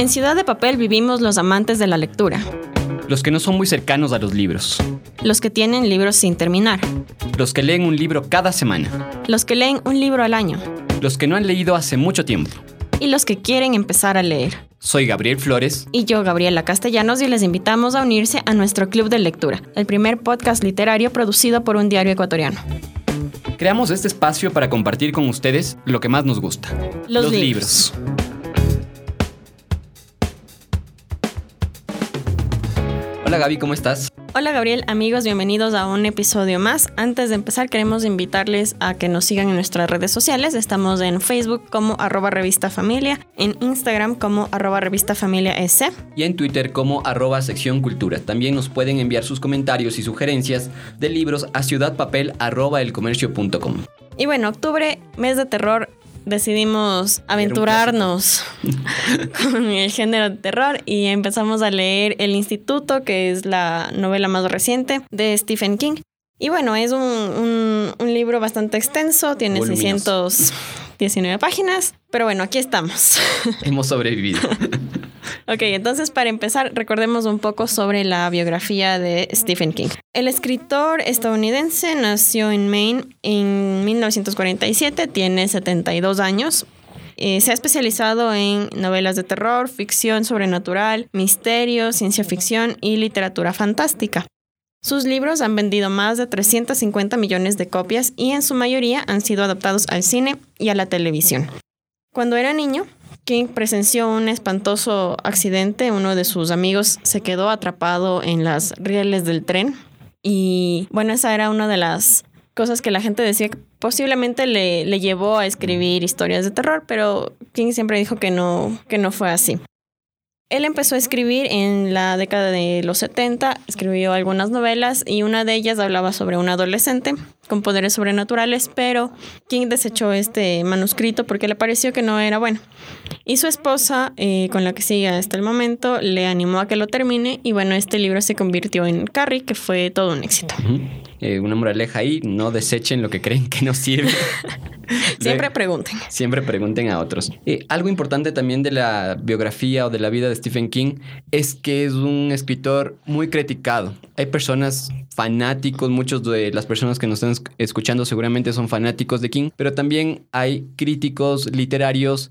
En Ciudad de Papel vivimos los amantes de la lectura, Los que no son muy cercanos a los libros. los que tienen libros sin terminar, Los que leen un libro cada semana. los que leen un libro al año Los que no han leído hace mucho tiempo. y los que quieren empezar a leer. Soy Gabriel Flores. Y yo, Gabriela Castellanos, y les invitamos a unirse a nuestro Club de Lectura, el primer podcast literario producido por un diario ecuatoriano. Creamos este espacio para compartir con ustedes lo que más nos gusta. Los libros. Hola Gaby, ¿cómo estás? Hola Gabriel, amigos, bienvenidos a un episodio más. Antes de empezar queremos invitarles a que nos sigan en nuestras redes sociales. Estamos en Facebook como arroba revista familia, en Instagram como arroba revista familia S. Y en Twitter como arroba sección cultura. También nos pueden enviar sus comentarios y sugerencias de libros a ciudadpapel arroba elcomercio.com. Y bueno, octubre, mes de terror, decidimos aventurarnos con el género de terror y empezamos a leer El Instituto, que es la novela más reciente de Stephen King. Y bueno, es un, un- un libro bastante extenso, tiene Voluminoso. 619 páginas, pero bueno, aquí estamos. Hemos sobrevivido. Ok, entonces para empezar, recordemos un poco sobre la biografía de Stephen King. El escritor estadounidense nació en Maine en 1947, tiene 72 años. Eh, se ha especializado en novelas de terror, ficción sobrenatural, misterio, ciencia ficción y literatura fantástica. Sus libros han vendido más de 350 millones de copias y en su mayoría han sido adaptados al cine y a la televisión. Cuando era niño, King presenció un espantoso accidente. Uno de sus amigos se quedó atrapado en las rieles del tren. Y bueno, esa era una de las cosas que la gente decía que posiblemente le, le llevó a escribir historias de terror, pero King siempre dijo que no, que no fue así. Él empezó a escribir en la década de los 70, escribió algunas novelas y una de ellas hablaba sobre un adolescente con poderes sobrenaturales, pero King desechó este manuscrito porque le pareció que no era bueno. Y su esposa, eh, con la que sigue hasta el momento, le animó a que lo termine y bueno, este libro se convirtió en Carrie, que fue todo un éxito. Ujú. Eh, una moraleja ahí, no desechen lo que creen que no sirve. Siempre pregunten. Siempre pregunten a otros. Eh, algo importante también de la biografía o de la vida de Stephen King es que es un escritor muy criticado. Hay personas fanáticos, muchos de las personas que nos están esc- escuchando seguramente son fanáticos de King, pero también hay críticos literarios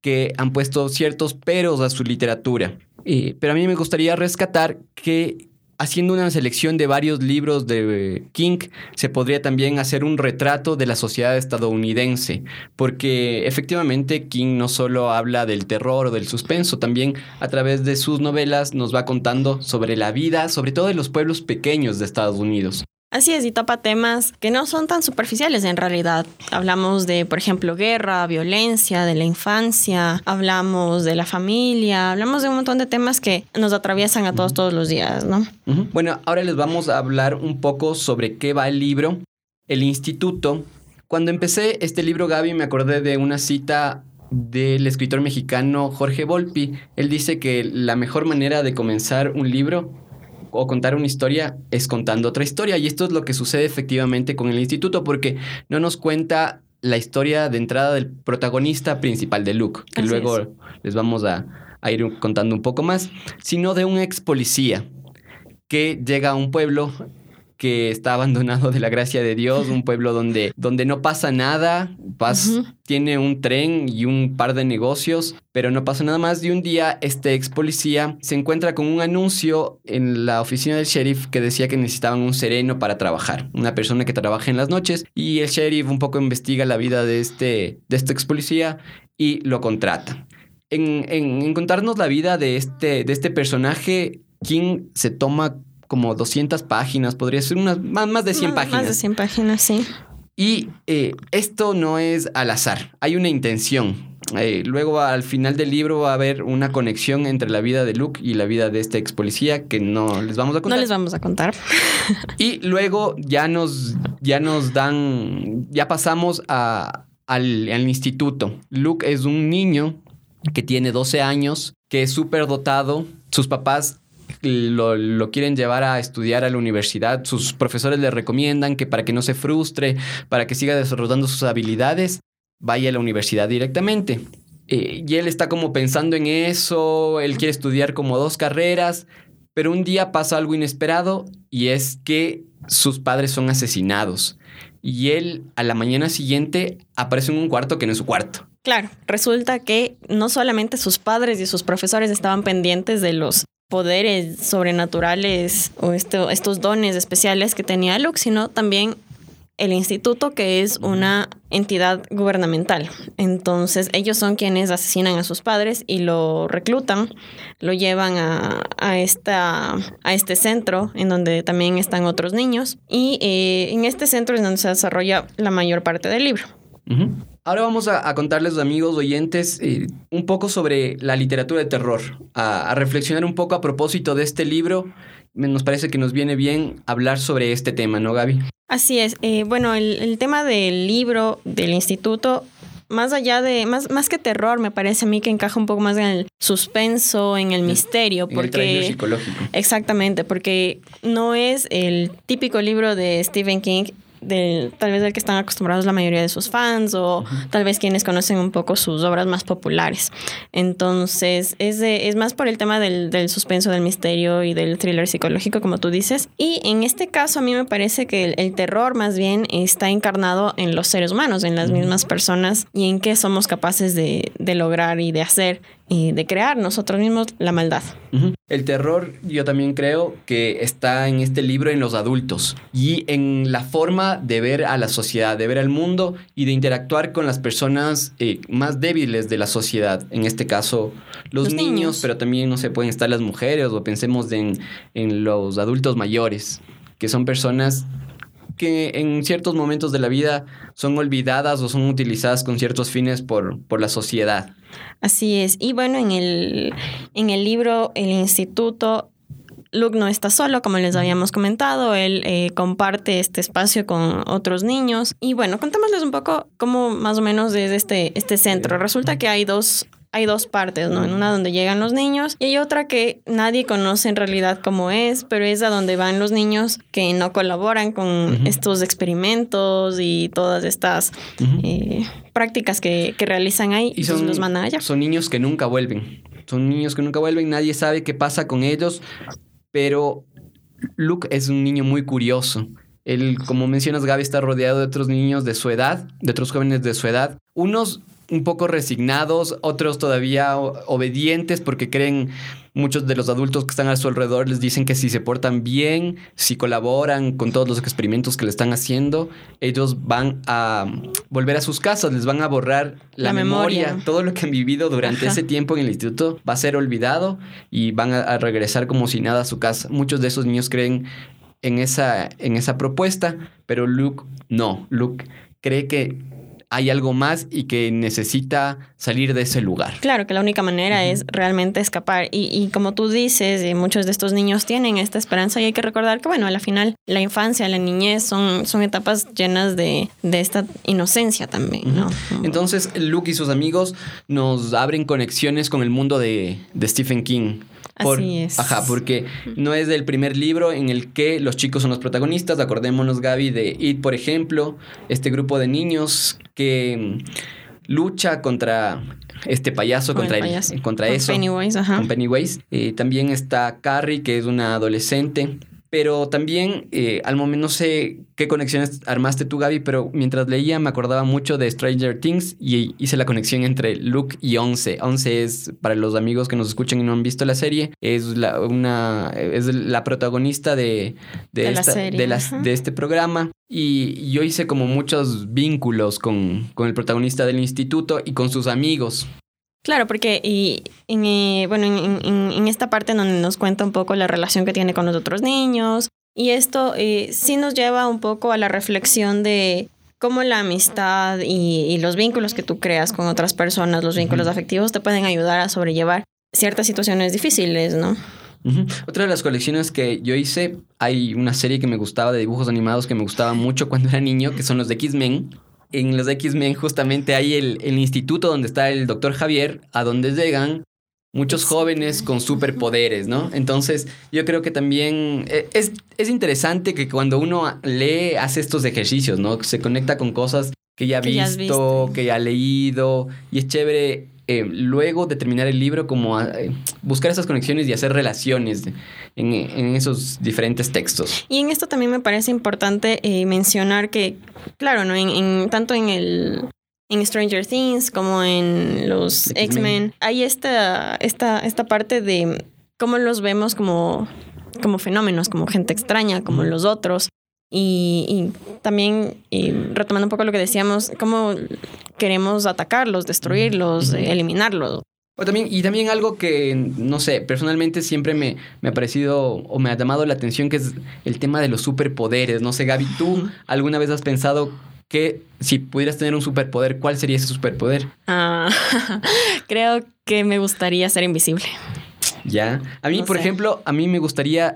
que han puesto ciertos peros a su literatura. Eh, pero a mí me gustaría rescatar que haciendo una selección de varios libros de King, se podría también hacer un retrato de la sociedad estadounidense, porque efectivamente King no solo habla del terror o del suspenso, también a través de sus novelas nos va contando sobre la vida, sobre todo de los pueblos pequeños de Estados Unidos. Así es, y topa temas que no son tan superficiales en realidad. Hablamos de, por ejemplo, guerra, violencia, de la infancia, hablamos de la familia, hablamos de un montón de temas que nos atraviesan a todos todos los días, ¿no? Ujú. Bueno, ahora les vamos a hablar un poco sobre qué va el libro, El Instituto. Cuando empecé este libro, Gaby, me acordé de una cita del escritor mexicano Jorge Volpi. Él dice que la mejor manera de comenzar un libro o contar una historia es contando otra historia. Y esto es lo que sucede efectivamente con el instituto, porque no nos cuenta la historia de entrada del protagonista principal de Luke, que Así luego es. les vamos a, a ir contando un poco más, sino de un ex policía que llega a un pueblo que está abandonado de la gracia de Dios, un pueblo donde, donde no pasa nada, pas- tiene un tren y un par de negocios, pero no pasa nada más. Y un día este ex policía se encuentra con un anuncio en la oficina del sheriff que decía que necesitaban un sereno para trabajar, una persona que trabaje en las noches. Y el sheriff un poco investiga la vida de este, de este ex policía y lo contrata. En, en- en contarnos la vida de este, de este personaje, King se toma como 200 páginas, podría ser unas, más, más de 100 Más- páginas. Más de 100 páginas, sí. Y eh, esto no es al azar, hay una intención. Eh, luego al final del libro va a haber una conexión entre la vida de Luke y la vida de este ex policía que no les vamos a No contar. les vamos a contar. Y luego ya nos, ya nos dan, ya pasamos a- al, al instituto. Luke es un niño que tiene 12 años, que es súper dotado. Sus papás lo, quieren llevar a estudiar a la universidad. Sus profesores le recomiendan que para que no se frustre, para que siga desarrollando sus habilidades, vaya a la universidad directamente. eh, y él está como pensando en eso, él quiere estudiar como dos carreras, pero un día pasa algo inesperado y es que sus padres son asesinados. Y él a la mañana siguiente aparece en un cuarto que no es su cuarto. Claro, resulta que no solamente sus padres y sus profesores estaban pendientes de los poderes sobrenaturales o estos dones especiales que tenía Luke, sino también el instituto, que es una entidad gubernamental. Entonces, ellos son quienes asesinan a sus padres y lo reclutan, lo llevan a, a, esta, a este centro en donde también están otros niños. Y eh, en este centro es donde se desarrolla la mayor parte del libro. Ahora vamos a, contarles, amigos oyentes, eh, un poco sobre la literatura de terror, a, reflexionar un poco a propósito de este libro. Nos parece que nos viene bien hablar sobre este tema, ¿no, Gaby? Así es. Eh, bueno, el, tema del libro del instituto más allá de, más, más que terror, me parece a mí que encaja un poco más en el suspenso, en el misterio. Porque, el psicológico. Exactamente, porque no es el típico libro de Stephen King tal vez del que están acostumbrados la mayoría de sus fans o tal vez quienes conocen un poco sus obras más populares. Entonces, es, es más por el tema del, del, suspenso, del misterio y del thriller psicológico, como tú dices. Y en este caso, a mí me parece que el, terror más bien está encarnado en los seres humanos, en las mismas personas y en qué somos capaces de, de lograr y de hacer y de crear nosotros mismos la maldad. El terror yo también creo que está en este libro en los adultos y en la forma de ver a la sociedad, de ver al mundo y de interactuar con las personas eh, más débiles de la sociedad. En este caso, los, niños, pero también, no se pueden estar las mujeres o pensemos en, en los adultos mayores, que son personas que en ciertos momentos de la vida son olvidadas o son utilizadas con ciertos fines por, por la sociedad. Así es. Y bueno, en el, en el libro El Instituto Luke no está solo, como les habíamos comentado, él eh, comparte este espacio con otros niños. Y bueno, contémosles un poco cómo más o menos es este, este centro. Resulta que hay dos hay dos partes, ¿no? En una donde llegan los niños y hay otra que nadie conoce en realidad cómo es, pero es a donde van los niños que no colaboran con estos experimentos y todas estas eh, prácticas que, realizan ahí y son, los mandan allá. Son niños que nunca vuelven. Son niños que nunca vuelven, nadie sabe qué pasa con ellos, pero Luke es un niño muy curioso. Él, como mencionas, Gaby está rodeado de otros niños de su edad, de otros jóvenes de su edad. Unos un poco resignados, otros todavía obedientes porque creen muchos de los adultos que están a su alrededor les dicen que si se portan bien, si colaboran con todos los experimentos que le están haciendo, ellos van a volver a sus casas, les van a borrar la, memoria. todo lo que han vivido durante ese tiempo en el instituto va a ser olvidado y van a, a regresar como si nada a su casa. Muchos de esos niños creen en esa, en esa propuesta, pero Luke no, Luke cree que hay algo más y que necesita salir de ese lugar. Claro, que la única manera es realmente escapar. Y, como tú dices, eh, muchos de estos niños tienen esta esperanza y hay que recordar que, bueno, a la final la infancia, la niñez son, son etapas llenas de, esta inocencia también, ¿no? Entonces, Luke y sus amigos nos abren conexiones con el mundo de, de Stephen King. Así es. Ajá, porque no es del primer libro en el que los chicos son los protagonistas. Acordémonos, Gaby, de It, por ejemplo, este grupo de niños que lucha contra este payaso, contra, el contra eso. Pennywise, ajá. Con Pennywise. Eh, también está Carrie, que es una adolescente pero también, eh, al momento, no sé qué conexiones armaste tú, Gaby, pero mientras leía me acordaba mucho de Stranger Things y hice la conexión entre Luke y Once. Once es, para los amigos que nos escuchan y no han visto la serie, es la, una, es la protagonista de, de, de, este programa. Y yo hice como muchos vínculos con, con el protagonista del instituto y con sus amigos. Claro, porque y, en, eh, bueno, en, esta parte donde nos cuenta un poco la relación que tiene con los otros niños, y esto eh, sí nos lleva un poco a la reflexión de cómo la amistad y, los vínculos que tú creas con otras personas, los vínculos afectivos, te pueden ayudar a sobrellevar ciertas situaciones difíciles, ¿no? Otra de las colecciones que yo hice, hay una serie que me gustaba de dibujos animados que me gustaba mucho cuando era niño, que son los de X-Men en los X-Men justamente hay el, instituto donde está el doctor Javier, a donde llegan muchos jóvenes con superpoderes, ¿no? Entonces, yo creo que también eh, es, es, interesante que cuando uno lee, hace estos ejercicios, ¿no? Se conecta con cosas que ya ha visto, que ya ha leído, y es chévere eh, luego de terminar el libro, como eh, buscar esas conexiones y hacer relaciones en, esos diferentes textos. Y en esto también me parece importante eh, mencionar que, claro, ¿no? En, tanto en el en Stranger Things como en los X-Men, hay esta, esta, esta parte de cómo los vemos como, como fenómenos, como gente extraña, como los otros. Y, también retomando un poco lo que decíamos, cómo queremos atacarlos, destruirlos, eliminarlos. O también, y también algo que, no sé, personalmente siempre me, me, ha parecido o me ha llamado la atención, que es el tema de los superpoderes. No sé, Gaby, ¿tú alguna vez has pensado que si pudieras tener un superpoder, cuál sería ese superpoder? Ah, creo que me gustaría ser invisible. Ya. A mí, por ejemplo, a mí me gustaría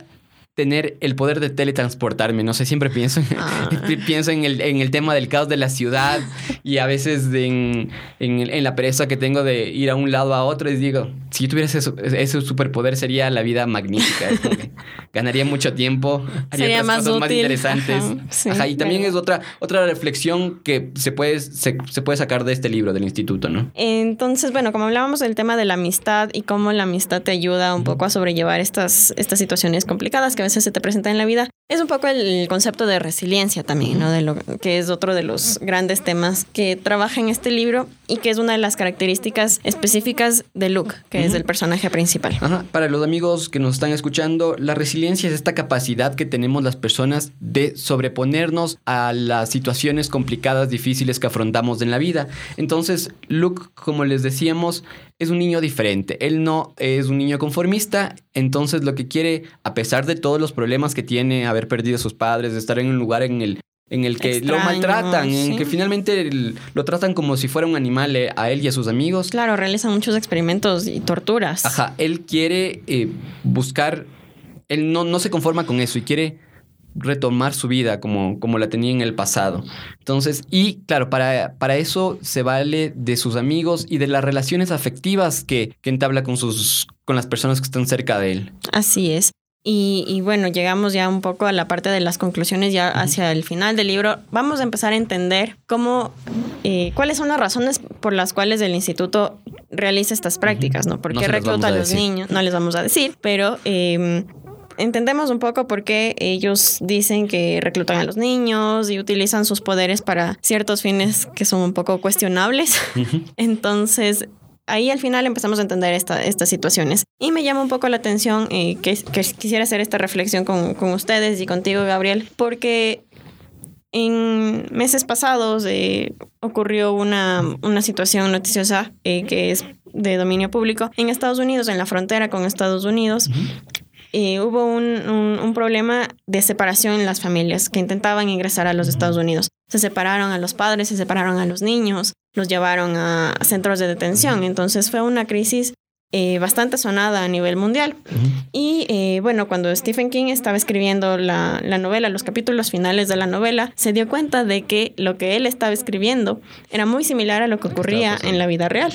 tener el poder de teletransportarme. No sé, siempre pienso, ah. pienso en el, en el tema del caos de la ciudad y a veces en, en, la pereza que tengo de ir a un lado a otro y digo, si yo tuviera ese, superpoder sería la vida magnífica. ganaría mucho tiempo, haría sería más cosas más interesantes. y también es otra, otra reflexión que se puede, se, se puede sacar de este libro del instituto, ¿no? Entonces, bueno, como hablábamos del tema de la amistad y cómo la amistad te ayuda un poco a sobrellevar estas, estas situaciones complicadas que a veces se te presentan en la vida, es un poco el concepto de resiliencia también, ¿no? De lo que es otro de los grandes temas que trabaja en este libro y que es una de las características específicas de Luke, que es el personaje principal. Para los amigos que nos están escuchando, la resiliencia es esta capacidad que tenemos las personas de sobreponernos a las situaciones complicadas, difíciles que afrontamos en la vida. Entonces, Luke, como les decíamos, es un niño diferente. Él no es un niño conformista, entonces lo que quiere, a pesar de todos los problemas que tiene, haber perdido a sus padres, de estar en un lugar en el en el que lo maltratan, en que finalmente lo tratan como si fuera un animal eh, a él y a sus amigos. Claro, realizan muchos experimentos y torturas. Ajá, él quiere eh, buscar, él no, no se conforma con eso y quiere retomar su vida como, como la tenía en el pasado. Entonces, y claro, para, para eso se vale de sus amigos y de las relaciones afectivas que, que entabla con, sus, con las personas que están cerca de él. Así es. Y, bueno, llegamos ya un poco a la parte de las conclusiones, ya hacia el final del libro. Vamos a empezar a entender cómo, eh, cuáles son las razones por las cuales el instituto realiza estas prácticas, ¿no? ¿Por qué recluta a, los niños? No les vamos a decir, pero em, entendemos un poco por qué ellos dicen que reclutan a los niños y utilizan sus poderes para ciertos fines que son un poco cuestionables. Entonces, ahí al final empezamos a entender estas situaciones. Y me llama un poco la atención eh, que, quisiera hacer esta reflexión con, ustedes y contigo, Gabriel, porque en meses pasados eh, ocurrió una, situación noticiosa eh, que es de dominio público en Estados Unidos, en la frontera con Estados Unidos. Hubo un, problema de separación en las familias que intentaban ingresar a los Estados Unidos. Se separaron a los padres, se separaron a los niños, los llevaron a centros de detención. Entonces fue una crisis eh, bastante sonada a nivel mundial. Y eh, bueno, cuando Stephen King estaba escribiendo la, novela, los capítulos finales de la novela, se dio cuenta de que lo que él estaba escribiendo era muy similar a lo que ocurría en la vida real.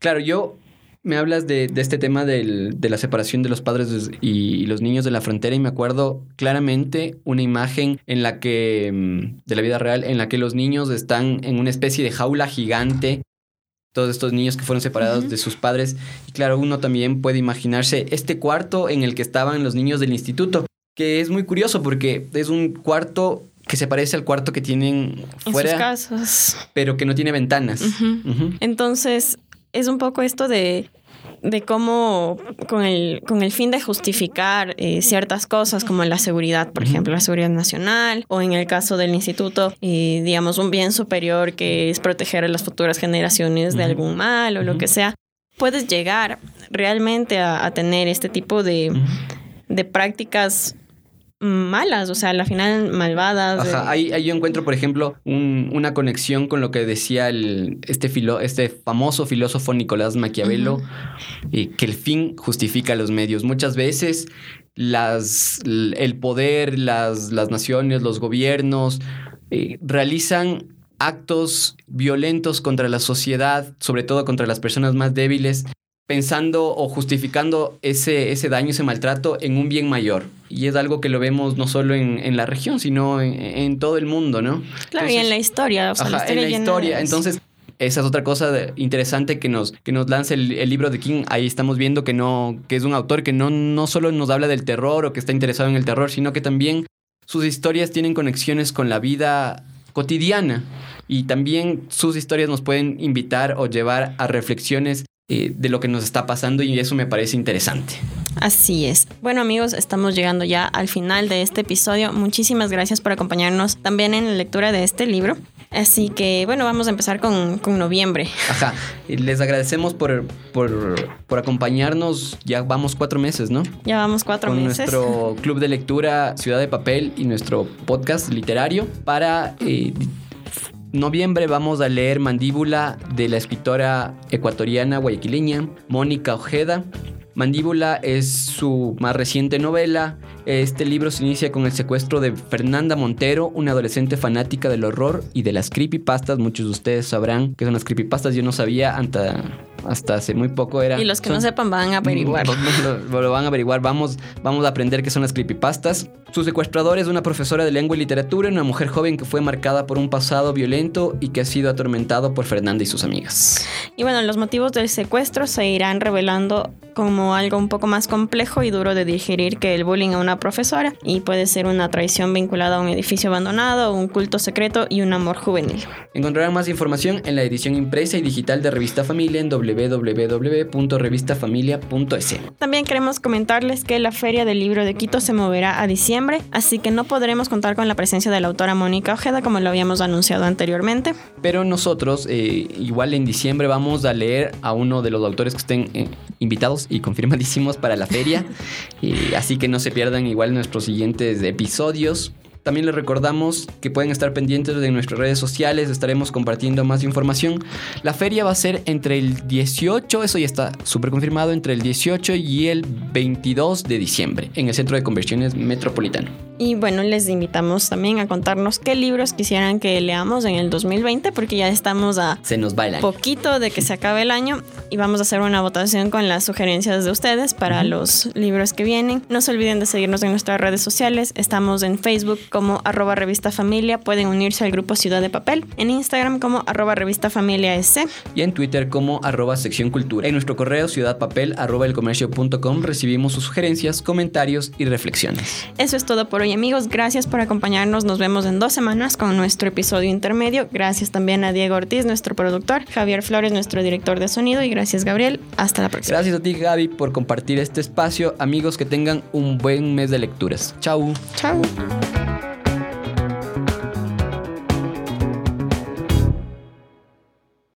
Claro, yo me hablas de, este tema de la separación de los padres y, los niños de la frontera y me acuerdo claramente una imagen en la que, mm, de la vida real, en la que los niños están en una especie de jaula gigante. Todos estos niños que fueron separados de sus padres. Y claro, uno también puede imaginarse este cuarto en el que estaban los niños del instituto, que es muy curioso porque es un cuarto que se parece al cuarto que tienen fuera. En sus casas. Pero que no tiene ventanas. Entonces, es un poco esto de, de cómo con el, con el fin de justificar eh, ciertas cosas como la seguridad, por ejemplo, la seguridad nacional, o en el caso del instituto, eh, digamos, un bien superior que es proteger a las futuras generaciones de algún mal o lo que sea, puedes llegar realmente a, tener este tipo de, de prácticas malas, o sea, al final malvadas. Ajá, ahí, yo encuentro, por ejemplo, una conexión con lo que decía el, este, filo, este famoso filósofo Nicolás Maquiavelo, y que el fin justifica los medios. Muchas veces las, el poder, las, las naciones, los gobiernos eh, realizan actos violentos contra la sociedad, sobre todo contra las personas más débiles, pensando o justificando ese, ese daño, ese maltrato en un bien mayor. Y es algo que lo vemos no solo en, la región, sino en, todo el mundo, ¿no? Claro, y en la historia. en la historia. Entonces, esa es otra cosa interesante que nos, que nos lanza el, el, libro de King. Ahí estamos viendo que, no, que es un autor que no, no solo nos habla del terror o que está interesado en el terror, sino que también sus historias tienen conexiones con la vida cotidiana y también sus historias nos pueden invitar o llevar a reflexiones eh, de lo que nos está pasando y eso me parece interesante. Así es. Bueno amigos, estamos llegando ya al final de este episodio. Muchísimas gracias por acompañarnos también en la lectura de este libro. Así que bueno, vamos a empezar con, con noviembre. Ajá, les agradecemos por, por, por, acompañarnos. Ya vamos cuatro meses, ¿no? Ya vamos cuatro con meses. Nuestro club de lectura Ciudad de Papel y nuestro podcast literario para... Eh, noviembre vamos a leer Mandíbula de la escritora ecuatoriana guayaquileña Mónica Ojeda. Mandíbula es su más reciente novela. Este libro se inicia con el secuestro de Fernanda Montero, una adolescente fanática del horror y de las creepypastas. Muchos de ustedes sabrán que son las creepypastas. Yo no sabía hasta, hasta hace muy poco. Era, y los que son, no sepan van a averiguar. Lo, lo, van a averiguar. Vamos, vamos a aprender qué son las creepypastas. Su secuestrador es una profesora de lengua y literatura, una mujer joven que fue marcada por un pasado violento y que ha sido atormentado por Fernanda y sus amigas. Y bueno, los motivos del secuestro se irán revelando como algo un poco más complejo y duro de digerir que el bullying a una profesora y puede ser una traición vinculada a un edificio abandonado, un culto secreto y un amor juvenil. Encontrarán más información en la edición impresa y digital de Revista Familia en www.revistafamilia.es. También queremos comentarles que la Feria del Libro de Quito se moverá a diciembre, así que no podremos contar con la presencia de la autora Mónica Ojeda como lo habíamos anunciado anteriormente. Pero nosotros, eh, igual en diciembre, vamos a leer a uno de los autores que estén eh, invitados y confirmadísimos para la feria. y así que no se pierdan igual nuestros siguientes episodios. También les recordamos que pueden estar pendientes de nuestras redes sociales, estaremos compartiendo más información. La feria va a ser entre el 18, eso ya está súper confirmado, entre el 18 y el 22 de diciembre en el Centro de Conversiones Metropolitano. Y bueno, les invitamos también a contarnos qué libros quisieran que leamos en el 2020, porque ya estamos a se nos va el año. poquito de que se acabe el año y vamos a hacer una votación con las sugerencias de ustedes para uh -huh. los libros que vienen. No se olviden de seguirnos en nuestras redes sociales. Estamos en Facebook como arroba revista familia. Pueden unirse al grupo Ciudad de Papel. En Instagram como arroba revista familia S. Y en Twitter como arroba sección cultura. En nuestro correo ciudadpapel arroba elcomercio.com recibimos sus sugerencias, comentarios y reflexiones. Eso es todo por hoy amigos, gracias por acompañarnos. Nos vemos en dos semanas con nuestro episodio intermedio. Gracias también a Diego Ortiz, nuestro productor, Javier Flores, nuestro director de sonido y gracias Gabriel. Hasta la próxima. Gracias a ti Gaby por compartir este espacio. Amigos, que tengan un buen mes de lecturas. Chau. Chau.